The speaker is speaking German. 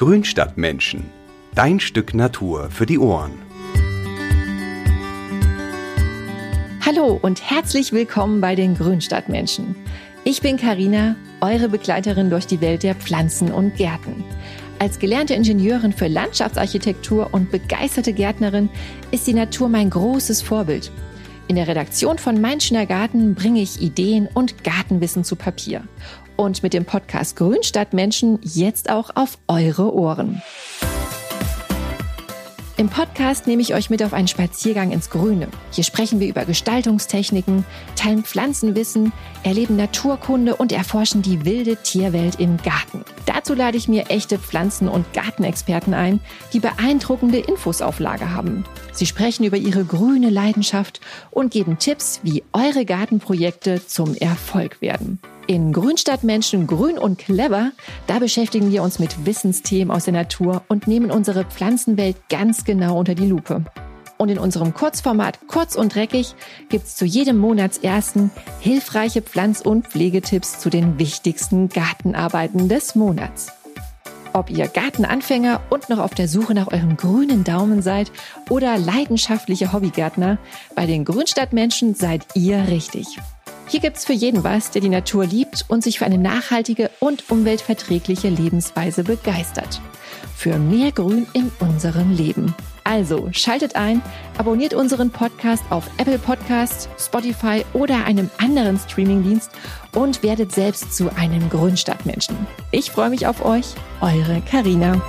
Grünstadtmenschen. Dein Stück Natur für die Ohren. Hallo und herzlich willkommen bei den Grünstadtmenschen. Ich bin Karina, eure Begleiterin durch die Welt der Pflanzen und Gärten. Als gelernte Ingenieurin für Landschaftsarchitektur und begeisterte Gärtnerin ist die Natur mein großes Vorbild. In der Redaktion von Mein Schöner Garten bringe ich Ideen und Gartenwissen zu Papier. Und mit dem Podcast Grünstadtmenschen jetzt auch auf eure Ohren. Im Podcast nehme ich euch mit auf einen Spaziergang ins Grüne. Hier sprechen wir über Gestaltungstechniken, teilen Pflanzenwissen, erleben Naturkunde und erforschen die wilde Tierwelt im Garten. Dazu lade ich mir echte Pflanzen- und Gartenexperten ein, die beeindruckende Infos auf Lager haben. Sie sprechen über ihre grüne Leidenschaft und geben Tipps, wie eure Gartenprojekte zum Erfolg werden. In Grünstadtmenschen grün und clever, da beschäftigen wir uns mit Wissensthemen aus der Natur und nehmen unsere Pflanzenwelt ganz genau unter die Lupe. Und in unserem Kurzformat Kurz und Dreckig gibt's zu jedem Monatsersten hilfreiche Pflanz- und Pflegetipps zu den wichtigsten Gartenarbeiten des Monats. Ob ihr Gartenanfänger und noch auf der Suche nach eurem grünen Daumen seid oder leidenschaftliche Hobbygärtner, bei den Grünstadtmenschen seid ihr richtig. Hier gibt's für jeden was, der die Natur liebt und sich für eine nachhaltige und umweltverträgliche Lebensweise begeistert. Für mehr Grün in unserem Leben. Also schaltet ein, abonniert unseren Podcast auf Apple Podcasts, Spotify oder einem anderen Streamingdienst und werdet selbst zu einem Grünstadtmenschen. Ich freue mich auf euch, eure Karina.